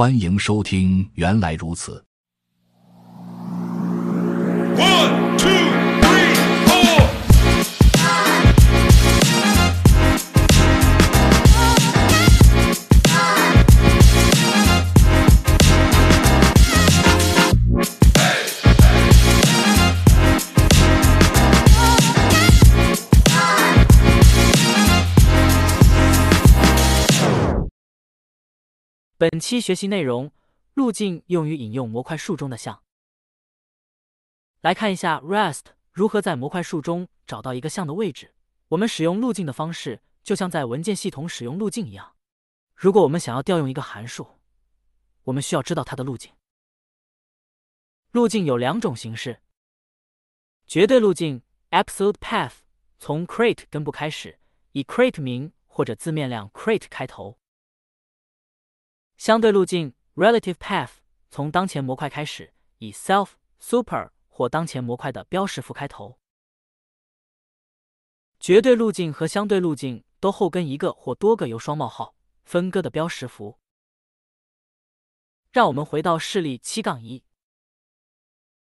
欢迎收听，原来如此。本期学习内容：路径用于引用模块树中的项。来看一下 Rest 如何在模块树中找到一个像的位置。我们使用路径的方式，就像在文件系统使用路径一样。如果我们想要调用一个函数，我们需要知道它的路径。路径有两种形式：绝对路径 （Absolute Path） 从 crate 根部开始，以 crate 名或者字面量 crate 开头。相对路径 （relative path） 从当前模块开始，以 self、super 或当前模块的标识符开头。绝对路径和相对路径都后跟一个或多个由双冒号分割的标识符。让我们回到示例七杠一，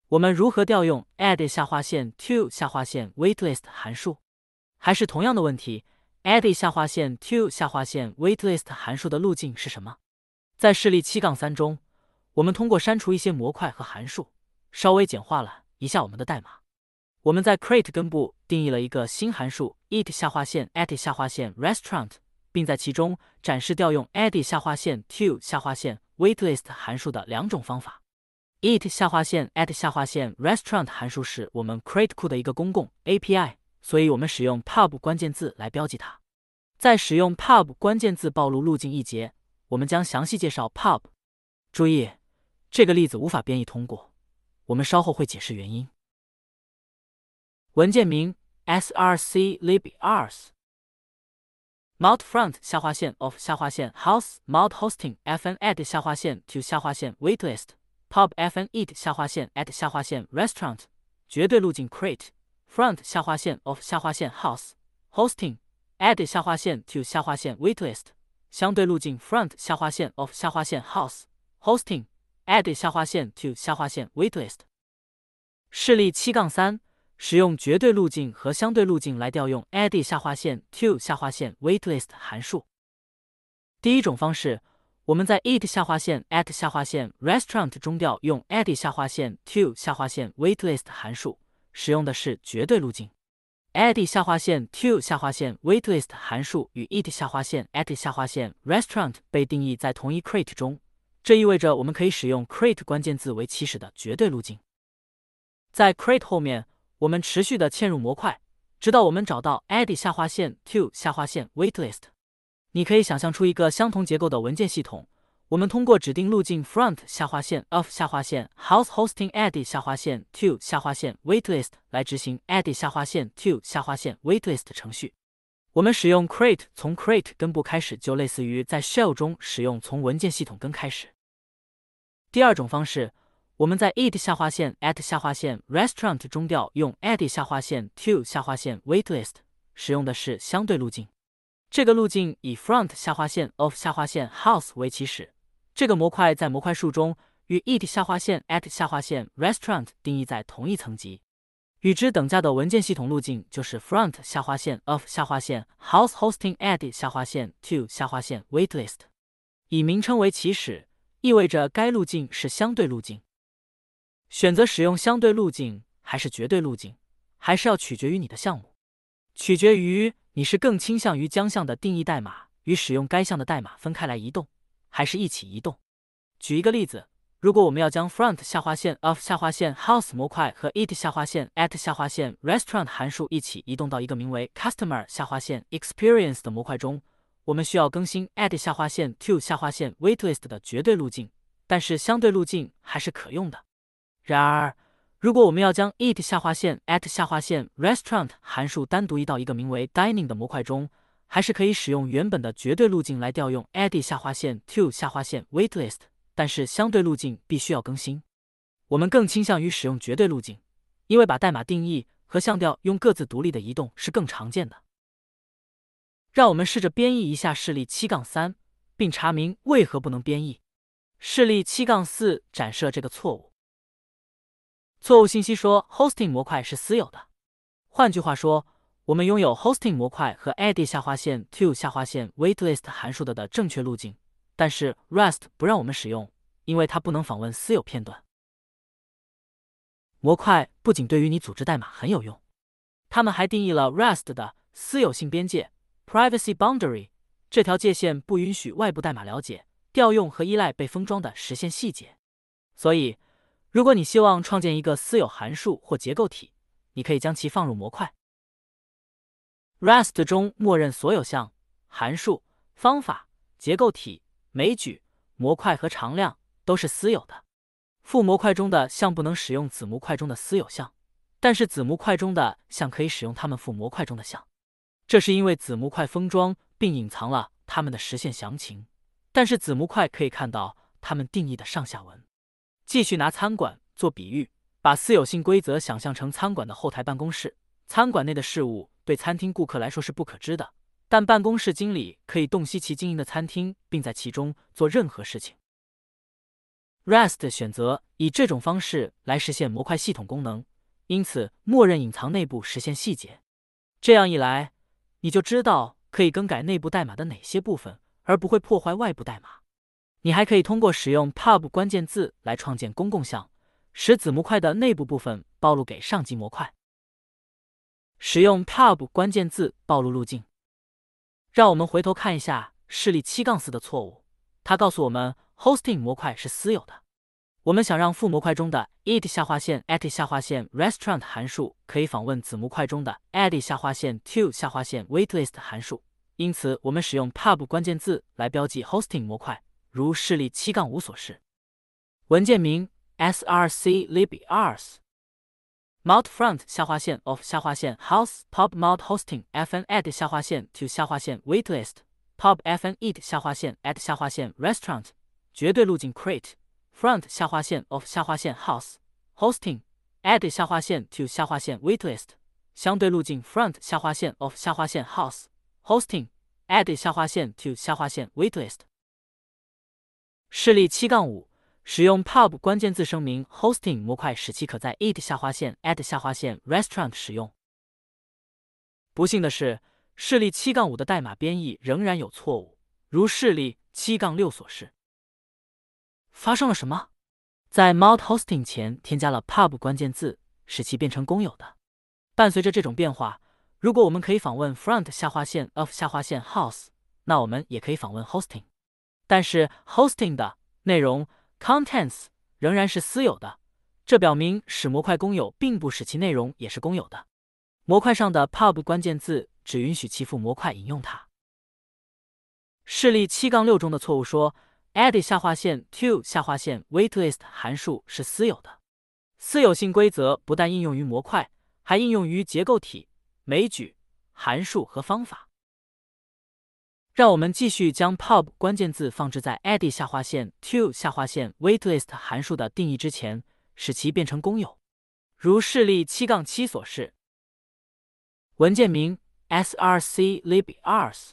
我们如何调用 add 下划线 to 下划线 waitlist 函数？还是同样的问题，add 下划线 to 下划线 waitlist 函数的路径是什么？在示例七杠三中，我们通过删除一些模块和函数，稍微简化了一下我们的代码。我们在 crate 根部定义了一个新函数 eat 下划线 at 下划线 restaurant，并在其中展示调用 add 下划线 to 下划线 waitlist 函数的两种方法。eat 下划线 at 下划线 restaurant 函数是我们 crate 库的一个公共 API，所以我们使用 pub 关键字来标记它。在使用 pub 关键字暴露路径一节。我们将详细介绍 pub。注意，这个例子无法编译通过，我们稍后会解释原因。文件名 src libars mount front 下划线 of 下划线 house mount hosting fn add 下划线 to 下划线 waitlist pub fn eat 下划线 at 下划线 restaurant 绝对路径 crate front 下划线 of 下划线 house hosting add 下划线 to 下划线 waitlist 相对路径 front 下划线 of 下划线 house hosting add 下划线 to 下划线 waitlist。示例七杠三，使用绝对路径和相对路径来调用 add 下划线 to 下划线 waitlist 函数。第一种方式，我们在 eat 下划线 at 下划线 restaurant 中调用 add 下划线 to 下划线 waitlist 函数，使用的是绝对路径。Add 下划线 to 下划线 waitlist 函数与 eat 下划线 at 下划线 restaurant 被定义在同一 crate 中，这意味着我们可以使用 crate 关键字为起始的绝对路径。在 crate 后面，我们持续的嵌入模块，直到我们找到 add 下划线 to 下划线 waitlist。你可以想象出一个相同结构的文件系统。我们通过指定路径 front 下划线 of 下划线 house hosting add 下划线 to 下划线 waitlist 来执行 add 下划线 to 下划线 waitlist 程序。我们使用 create 从 create 根部开始，就类似于在 shell 中使用从文件系统根开始。第二种方式，我们在 eat 下划线 at 下划线 restaurant 中调用 add 下划线 to 下划线 waitlist，使用的是相对路径。这个路径以 front 下划线 of 下划线 house 为起始。这个模块在模块树中与 eat 下划线 at 下划线 restaurant 定义在同一层级。与之等价的文件系统路径就是 front 下划线 of 下划线 house hosting add 下划线 to 下划线 waitlist。以名称为起始，意味着该路径是相对路径。选择使用相对路径还是绝对路径，还是要取决于你的项目，取决于你是更倾向于将项的定义代码与使用该项的代码分开来移动。还是一起移动。举一个例子，如果我们要将 front 下划线 of 下划线 house 模块和 eat 下划线 at 下划线 restaurant 函数一起移动到一个名为 customer 下划线 experience 的模块中，我们需要更新 at 下划线 to 下划线 waitlist 的绝对路径，但是相对路径还是可用的。然而，如果我们要将 eat 下划线 at 下划线 restaurant 函数单独移到一个名为 dining 的模块中，还是可以使用原本的绝对路径来调用 add 下划线 to 下划线 waitlist，但是相对路径必须要更新。我们更倾向于使用绝对路径，因为把代码定义和向调用各自独立的移动是更常见的。让我们试着编译一下示例七杠三，并查明为何不能编译。示例七杠四展示了这个错误。错误信息说 hosting 模块是私有的。换句话说，我们拥有 hosting 模块和 edit 下划线 to 下划线 waitlist 函数的的正确路径，但是 Rust 不让我们使用，因为它不能访问私有片段。模块不仅对于你组织代码很有用，它们还定义了 Rust 的私有性边界 privacy boundary。这条界限不允许外部代码了解、调用和依赖被封装的实现细节。所以，如果你希望创建一个私有函数或结构体，你可以将其放入模块。Rust 中默认所有项、函数、方法、结构体、枚举、模块和常量都是私有的。父模块中的项不能使用子模块中的私有项，但是子模块中的项可以使用它们父模块中的项。这是因为子模块封装。并隐藏了它们的实现详情，但是子模块可以看到它们定义的上下文。继续拿餐馆做比喻，把私有性规则想象成餐馆的后台办公室。餐馆内的事物对餐厅顾客来说是不可知的，但办公室经理可以洞悉其经营的餐厅，并在其中做任何事情。Rest 选择以这种方式来实现模块系统功能，因此默认隐藏内部实现细节。这样一来，你就知道。可以更改内部代码的哪些部分，而不会破坏外部代码？你还可以通过使用 pub 关键字来创建公共项，使子模块的内部部分暴露给上级模块。使用 pub 关键字暴露路径。让我们回头看一下示例七杠四的错误，它告诉我们 hosting 模块是私有的。我们想让父模块中的 it 下划线 at 下划线 restaurant 函数可以访问子模块中的 add 下划线 to 下划线 waitlist 函数，因此我们使用 pub 关键字来标记 hosting 模块，如示例七杠五所示。文件名 src librs mount front 下划线 of 下划线 house pub mount hosting fn add 下划线 to 下划线 waitlist pub fn it 下划线 at 下划线 restaurant 绝对路径 create。front 下划线 of 下划线 house hosting add 下划线 to 下划线 waitlist 相对路径 front 下划线 of 下划线 house hosting add 下划线 to 下划线 waitlist 示例七杠五 使用 pub 关键字声明 hosting 模块，使其可在 it 下划线 add 下划线 restaurant 使用。不幸的是，示例七杠五的代码编译仍然有错误，如示例七杠六所示。发生了什么？在 mount hosting 前添加了 pub 关键字，使其变成公有的。伴随着这种变化，如果我们可以访问 front 下划线 of 下划线 house，那我们也可以访问 hosting。但是 hosting 的内容 contents 仍然是私有的，这表明使模块公有并不使其内容也是公有的。模块上的 pub 关键字只允许其父模块引用它。示例七杠六中的错误说。add 下划线 to 下划线 waitlist 函数是私有的。私有性规则不但应用于模块，还应用于结构体、枚举、函数和方法。让我们继续将 pub 关键字放置在 add 下划线 to 下划线 waitlist 函数的定义之前，使其变成公有，如示例七杠七所示。文件名 src librs。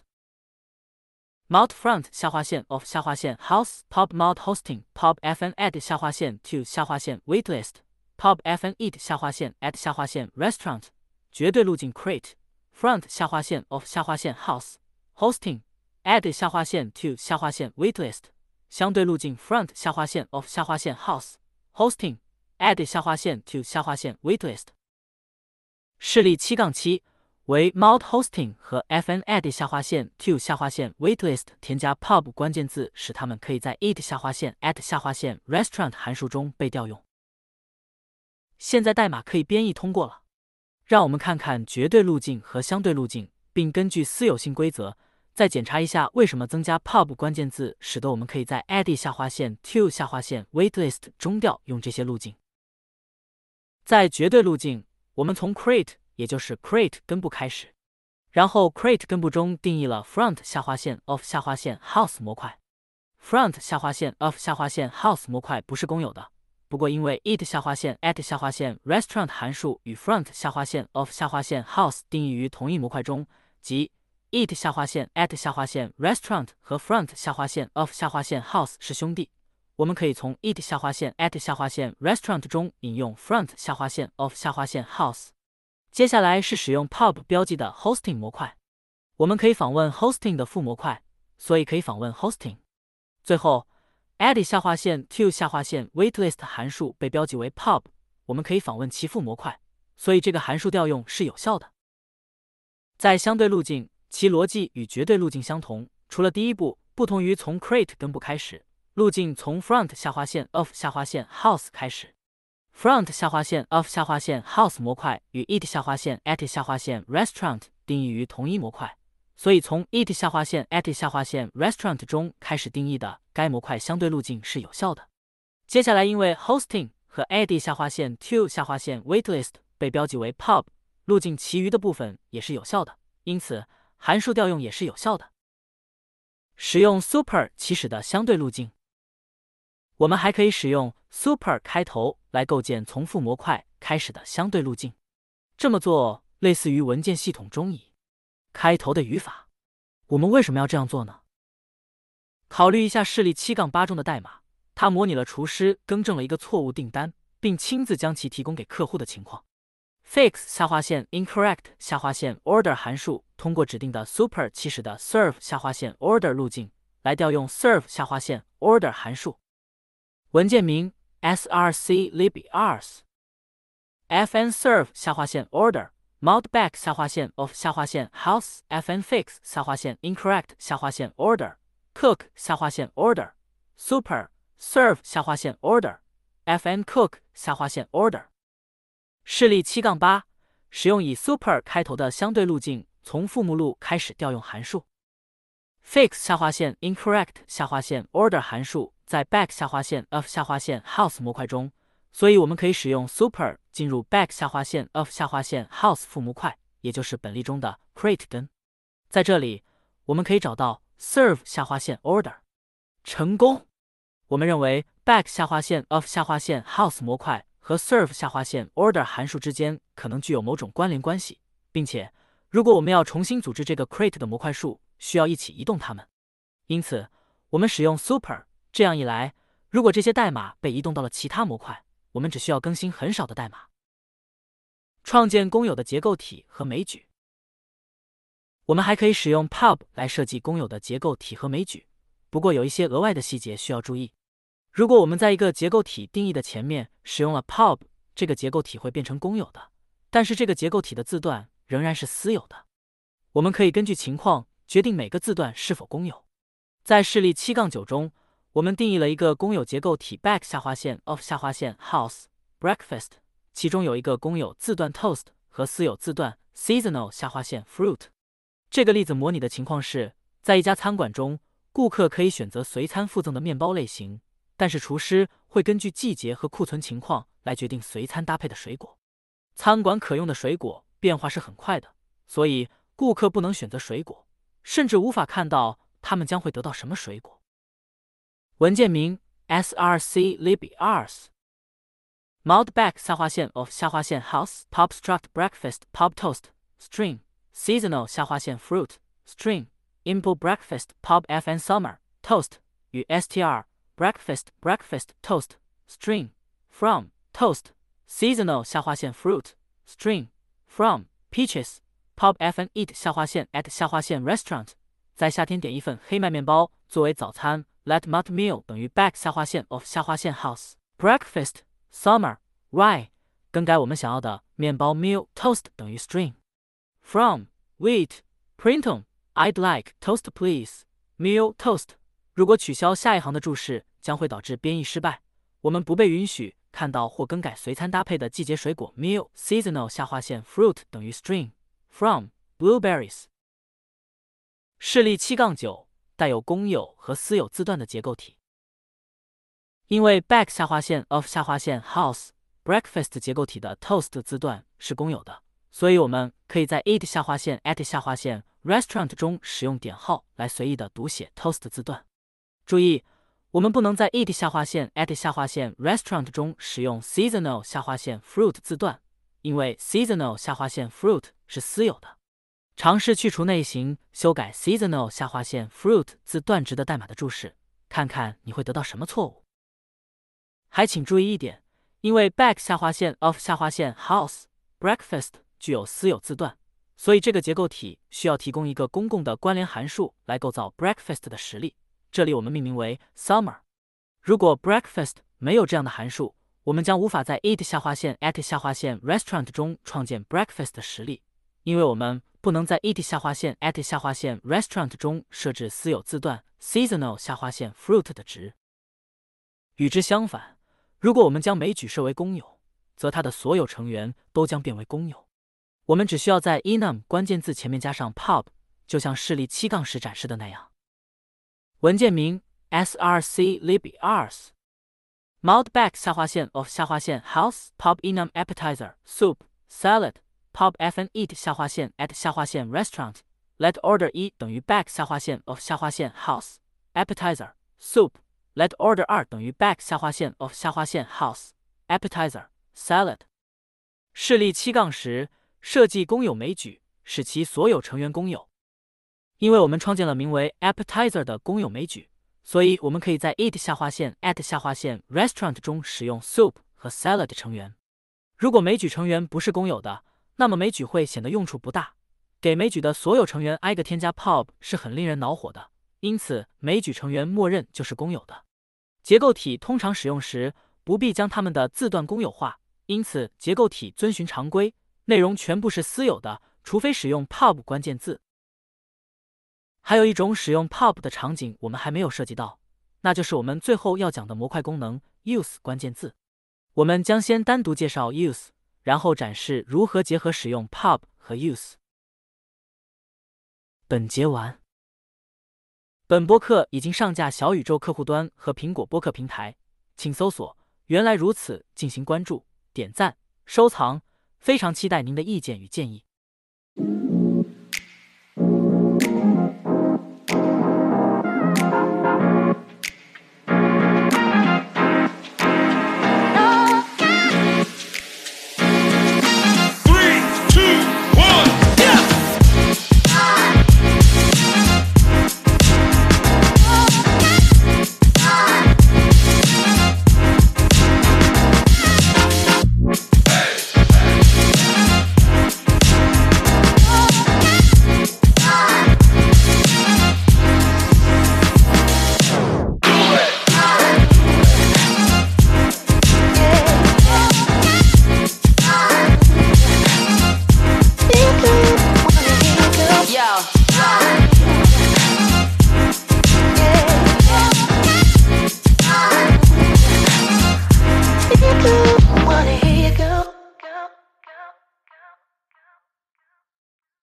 mount front 下划线 of 下划线 house pub mount hosting pub fn add 下划线 to 下划线 waitlist pub fn eat 下划线 at 下划线 restaurant 绝对路径 create front 下划线 of 下划线 house hosting add 下划线 to 下划线 waitlist 相对路径 front 下划线 of 下划线 house hosting add 下划线 to 下划线 waitlist 示例七杠七。为 mount hosting 和 fn add 下划线 to 下划线 waitlist 添加 pub 关键字，使它们可以在 it 下划线 at 下划线 restaurant 函数中被调用。现在代码可以编译通过了。让我们看看绝对路径和相对路径，并根据私有性规则再检查一下为什么增加 pub 关键字，使得我们可以在 add 下划线 to 下划线 waitlist 中调用这些路径。在绝对路径，我们从 create。也就是 create 根部开始，然后 create 根部中定义了 front 下划线 of 下划线 house 模块。front 下划线 of 下划线 house 模块不是公有的，不过因为 it 下划线 at 下划线 restaurant 函数与 front 下划线 of 下划线 house 定义于同一模块中，即 eat 下划线 at 下划线 restaurant 和 front 下划线 of 下划线 house 是兄弟，我们可以从 eat 下划线 at 下划线 restaurant 中引用 front 下划线 of 下划线 house。接下来是使用 pub 标记的 hosting 模块，我们可以访问 hosting 的副模块，所以可以访问 hosting。最后，add 下划线 to 下划线 waitlist 函数被标记为 pub，我们可以访问其副模块，所以这个函数调用是有效的。在相对路径，其逻辑与绝对路径相同，除了第一步不同于从 create 根部开始。路径从 front 下划线 of 下划线 house 开始，front 下划线 of 下划线 house 模块与 it 下划线 at 下划线 restaurant 定义于同一模块，所以从 it 下划线 at 下划线 restaurant 中开始定义的该模块相对路径是有效的。接下来，因为 hosting 和 add 下划线 to 下划线 waitlist 被标记为 pub，路径其余的部分也是有效的，因此函数调用也是有效的。使用 super 起始的相对路径。我们还可以使用 super 开头来构建从父模块开始的相对路径。这么做类似于文件系统中以开头的语法。我们为什么要这样做呢？考虑一下示例七杠八中的代码，它模拟了厨师更正了一个错误订单，并亲自将其提供给客户的情况。fix 下划线 incorrect 下划线 order 函数通过指定的 super 起始的 serve 下划线 order 路径来调用 serve 下划线 order 函数。文件名 src librs fn serve 下划线 order modback 下划线 of 下划线 house fn fix 下划线 incorrect 下划线 order cook 下划线 order super serve 下划线 order fn cook 下划线 order 示例七杠八，使用以 super 开头的相对路径，从父目录开始调用函数 fix 下划线 incorrect 下划线 order 函数。在 back 下划线 of 下划线 house 模块中，所以我们可以使用 super 进入 back 下划线 of 下划线 house 父模块，也就是本例中的 create 根。在这里，我们可以找到 serve 下划线 order 成功。我们认为 back 下划线 of 下划线 house 模块和 serve 下划线 order 函数之间可能具有某种关联关系，并且如果我们要重新组织这个 create 的模块数，需要一起移动它们。因此，我们使用 super。这样一来，如果这些代码被移动到了其他模块，我们只需要更新很少的代码。创建公有的结构体和枚举。我们还可以使用 pub 来设计公有的结构体和枚举，不过有一些额外的细节需要注意。如果我们在一个结构体定义的前面使用了 pub，这个结构体会变成公有的，但是这个结构体的字段仍然是私有的。我们可以根据情况决定每个字段是否公有。在示例七杠九中。我们定义了一个公有结构体 back 下划线 of 下划线 house breakfast，其中有一个公有字段 toast 和私有字段 seasonal 下划线 fruit。这个例子模拟的情况是在一家餐馆中，顾客可以选择随餐附赠的面包类型，但是厨师会根据季节和库存情况来决定随餐搭配的水果。餐馆可用的水果变化是很快的，所以顾客不能选择水果，甚至无法看到他们将会得到什么水果。文件名 src librs modback 下划线 of 下划线 house pop struct breakfast pop toast string seasonal 下划线 fruit string input breakfast pop fn summer toast 与 str breakfast breakfast toast string from toast seasonal 下划线 fruit string from peaches pop fn eat 下划线 at 下划线 restaurant 在夏天点一份黑麦面包作为早餐。Let mut meal 等于 back 下划线 of 下划线 house breakfast summer rye 更改我们想要的面包 meal toast 等于 string from wheat printon I'd like toast please meal toast 如果取消下一行的注释将会导致编译失败。我们不被允许看到或更改随餐搭配的季节水果 meal seasonal 下划线 fruit 等于 string from blueberries 示例七杠九。带有公有和私有字段的结构体，因为 back 下划线 of 下划线 house breakfast 结构体的 toast 字段是公有的，所以我们可以在 eat 下划线 at 下划线 restaurant 中使用点号来随意的读写 toast 字段。注意，我们不能在 eat 下划线 at 下划线 restaurant 中使用 seasonal 下划线 fruit 字段，因为 seasonal 下划线 fruit 是私有的。尝试去除内型，修改 seasonal 下划线 fruit 字段值的代码的注释，看看你会得到什么错误。还请注意一点，因为 back 下划线 of 下划线 house breakfast 具有私有字段，所以这个结构体需要提供一个公共的关联函数来构造 breakfast 的实例。这里我们命名为 summer。如果 breakfast 没有这样的函数，我们将无法在 eat 下划线 at 下划线 restaurant 中创建 breakfast 的实例，因为我们不能在 eat 下划线 at 下划线 restaurant 中设置私有字段 seasonal 下划线 fruit 的值。与之相反，如果我们将枚举设为公有，则它的所有成员都将变为公有。我们只需要在 enum 关键字前面加上 pub，就像示例七杠十展示的那样。文件名 src librs。Mount back 下划线 of 下划线 house pub enum appetizer soup salad pub fn eat 下划线 at 下划线 restaurant let order 一等于 back 下划线 of 下划线 house appetizer soup let order 二等于 back 下划线 of 下划线 house appetizer salad。示例七杠十，设计公有美举，使其所有成员公有。 因为我们创建了名为 appetizer 的公有枚举。所以，我们可以在 eat 下划线 at 下划线 restaurant 中使用 soup 和 salad 成员。如果枚举成员不是公有的，那么枚举会显得用处不大。给枚举的所有成员挨个添加 pub 是很令人恼火的。因此，枚举成员默认就是公有的。结构体通常使用时不必将它们的字段公有化，因此结构体遵循常规，内容全部是私有的，除非使用 pub 关键字。还有一种使用 pub 的场景，我们还没有涉及到，那就是我们最后要讲的模块功能 use 关键字。我们将先单独介绍 use，然后展示如何结合使用 pub 和 use。本节完。本播客已经上架小宇宙客户端和苹果播客平台，请搜索“原来如此”进行关注、点赞、收藏。非常期待您的意见与建议。